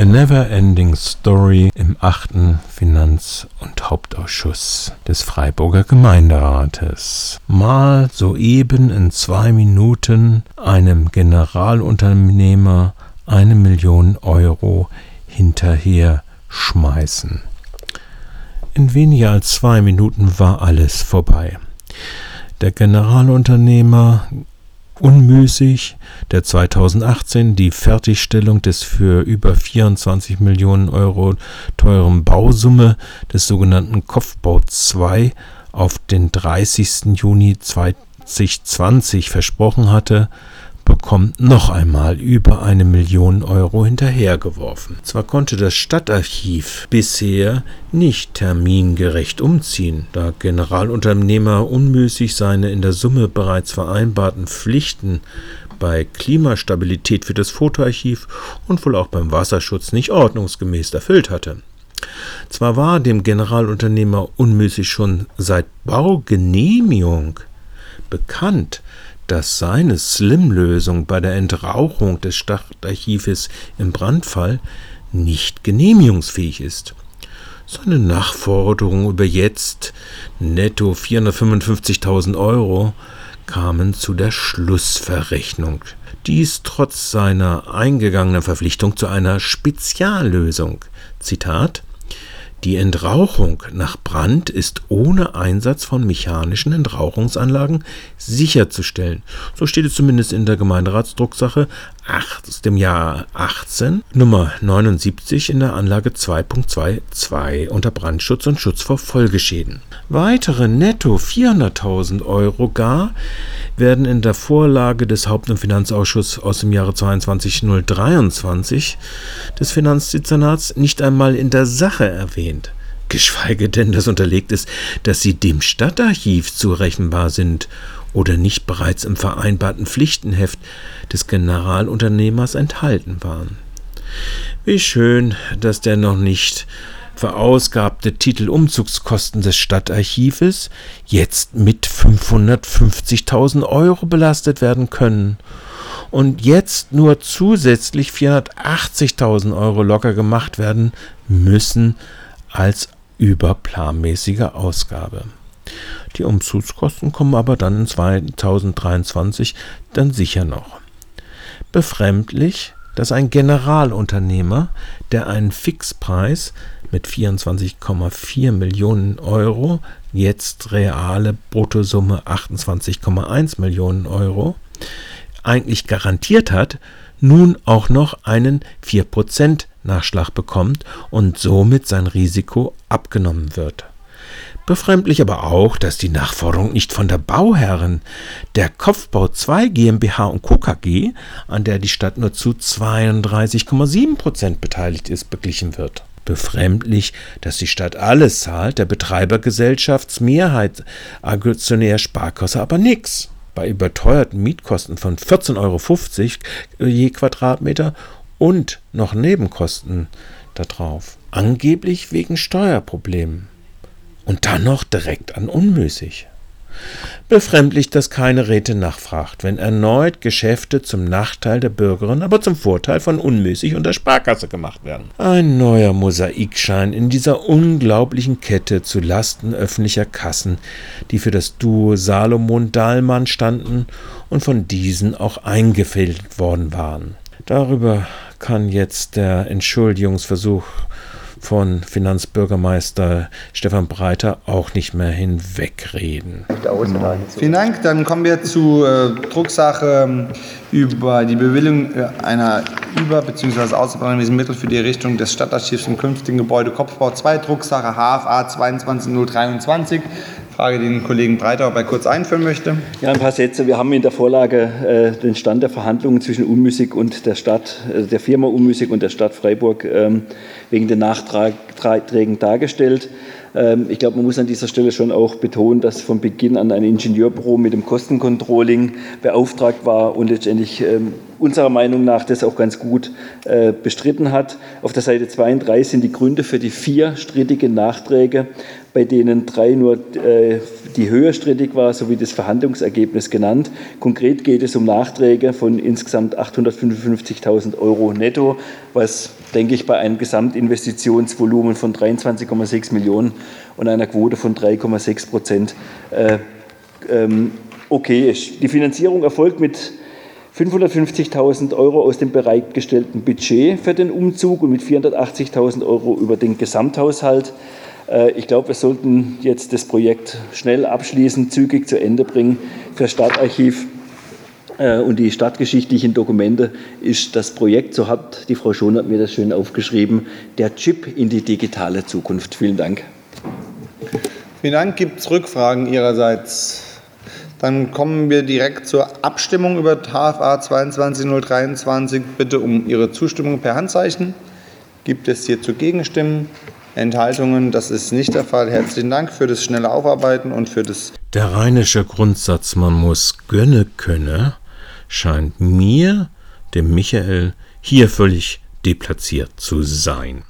A Never-Ending Story im achten Finanz- und Hauptausschuss des Freiburger Gemeinderates. Mal soeben in zwei Minuten einem Generalunternehmer eine Million Euro hinterher schmeißen. In weniger als zwei Minuten war alles vorbei. Der Generalunternehmer unmüßig, der 2018 die Fertigstellung des für über 24 Millionen Euro teuren Bausumme des sogenannten Kopfbau 2 auf den 30. Juni 2020 versprochen hatte, bekommt noch einmal über eine Million Euro hinterhergeworfen. Zwar konnte das Stadtarchiv bisher nicht termingerecht umziehen, da Generalunternehmer unmüßig seine in der Summe bereits vereinbarten Pflichten bei Klimastabilität für das Fotoarchiv und wohl auch beim Wasserschutz nicht ordnungsgemäß erfüllt hatte. Zwar war dem Generalunternehmer unmüßig schon seit Baugenehmigung bekannt, dass seine Slim-Lösung bei der Entrauchung des Stadtarchives im Brandfall nicht genehmigungsfähig ist. Seine Nachforderungen über jetzt netto 455.000 Euro kamen zu der Schlussverrechnung. Dies trotz seiner eingegangenen Verpflichtung zu einer Speziallösung. Zitat die Entrauchung nach Brand ist ohne Einsatz von mechanischen Entrauchungsanlagen sicherzustellen. So steht es zumindest in der Gemeinderatsdrucksache aus dem Jahr 18, Nummer 79 in der Anlage 2.22 unter Brandschutz und Schutz vor Folgeschäden. Weitere netto 400.000 Euro gar werden in der Vorlage des Haupt- und Finanzausschusses aus dem Jahre 22.023 des Finanzdezernats nicht einmal in der Sache erwähnt geschweige denn, dass unterlegt ist, dass sie dem Stadtarchiv zurechenbar sind oder nicht bereits im vereinbarten Pflichtenheft des Generalunternehmers enthalten waren. Wie schön, dass der noch nicht verausgabte Titel Umzugskosten des Stadtarchives jetzt mit 550.000 Euro belastet werden können und jetzt nur zusätzlich 480.000 Euro locker gemacht werden müssen als überplanmäßige Ausgabe. Die Umzugskosten kommen aber dann in 2023 dann sicher noch. Befremdlich, dass ein Generalunternehmer, der einen Fixpreis mit 24,4 Millionen Euro, jetzt reale Bruttosumme 28,1 Millionen Euro, eigentlich garantiert hat, nun auch noch einen 4% Nachschlag bekommt und somit sein Risiko abgenommen wird. Befremdlich aber auch, dass die Nachforderung nicht von der Bauherrin der Kopfbau 2 GmbH und Co. KG, an der die Stadt nur zu 32,7 Prozent beteiligt ist, beglichen wird. Befremdlich, dass die Stadt alles zahlt, der Betreibergesellschaftsmehrheit Aktionär Sparkasse aber nichts. Bei überteuerten Mietkosten von 14,50 Euro je Quadratmeter und noch Nebenkosten darauf. Angeblich wegen Steuerproblemen. Und dann noch direkt an unmüßig. Befremdlich, dass keine Räte nachfragt, wenn erneut Geschäfte zum Nachteil der Bürgerin, aber zum Vorteil von unmüßig und der Sparkasse gemacht werden. Ein neuer Mosaikschein in dieser unglaublichen Kette zu Lasten öffentlicher Kassen, die für das Duo Salomon-Dahlmann standen und von diesen auch eingefädelt worden waren. Darüber kann jetzt der Entschuldigungsversuch von Finanzbürgermeister Stefan Breiter auch nicht mehr hinwegreden. Vielen Dank. Dann kommen wir zu äh, Drucksache ähm, über die Bewilligung äh, einer Über- bzw. außerplanmäßigen Mittel für die Errichtung des Stadtarchivs im künftigen Gebäude Kopfbau 2, Drucksache HFA 22023. Frage, die den Kollegen Breiter, ob kurz einführen möchte. Ja, ein paar Sätze. Wir haben in der Vorlage äh, den Stand der Verhandlungen zwischen Unmüßig und der Stadt, äh, der Firma Unmüßig und der Stadt Freiburg ähm, wegen den Nachträgen dargestellt. Ähm, ich glaube, man muss an dieser Stelle schon auch betonen, dass von Beginn an ein Ingenieurbüro mit dem Kostencontrolling beauftragt war und letztendlich ähm, unserer Meinung nach das auch ganz gut äh, bestritten hat. Auf der Seite 2 und 3 sind die Gründe für die vier strittigen Nachträge, bei denen drei nur äh, die Höhe strittig war, sowie das Verhandlungsergebnis genannt. Konkret geht es um Nachträge von insgesamt 855.000 Euro netto, was denke ich, bei einem Gesamtinvestitionsvolumen von 23,6 Millionen und einer Quote von 3,6 Prozent äh, ähm, okay ist. Die Finanzierung erfolgt mit 550.000 Euro aus dem bereitgestellten Budget für den Umzug und mit 480.000 Euro über den Gesamthaushalt. Äh, ich glaube, wir sollten jetzt das Projekt schnell abschließen, zügig zu Ende bringen. Für Stadtarchiv äh, und die stadtgeschichtlichen Dokumente ist das Projekt, so hat die Frau Schonert mir das schön aufgeschrieben, der Chip in die digitale Zukunft. Vielen Dank. Vielen Dank. Gibt es Rückfragen Ihrerseits? Dann kommen wir direkt zur Abstimmung über TFA 22023. Bitte um Ihre Zustimmung per Handzeichen. Gibt es hierzu Gegenstimmen? Enthaltungen? Das ist nicht der Fall. Herzlichen Dank für das schnelle Aufarbeiten und für das. Der rheinische Grundsatz, man muss gönne könne, scheint mir, dem Michael, hier völlig deplatziert zu sein.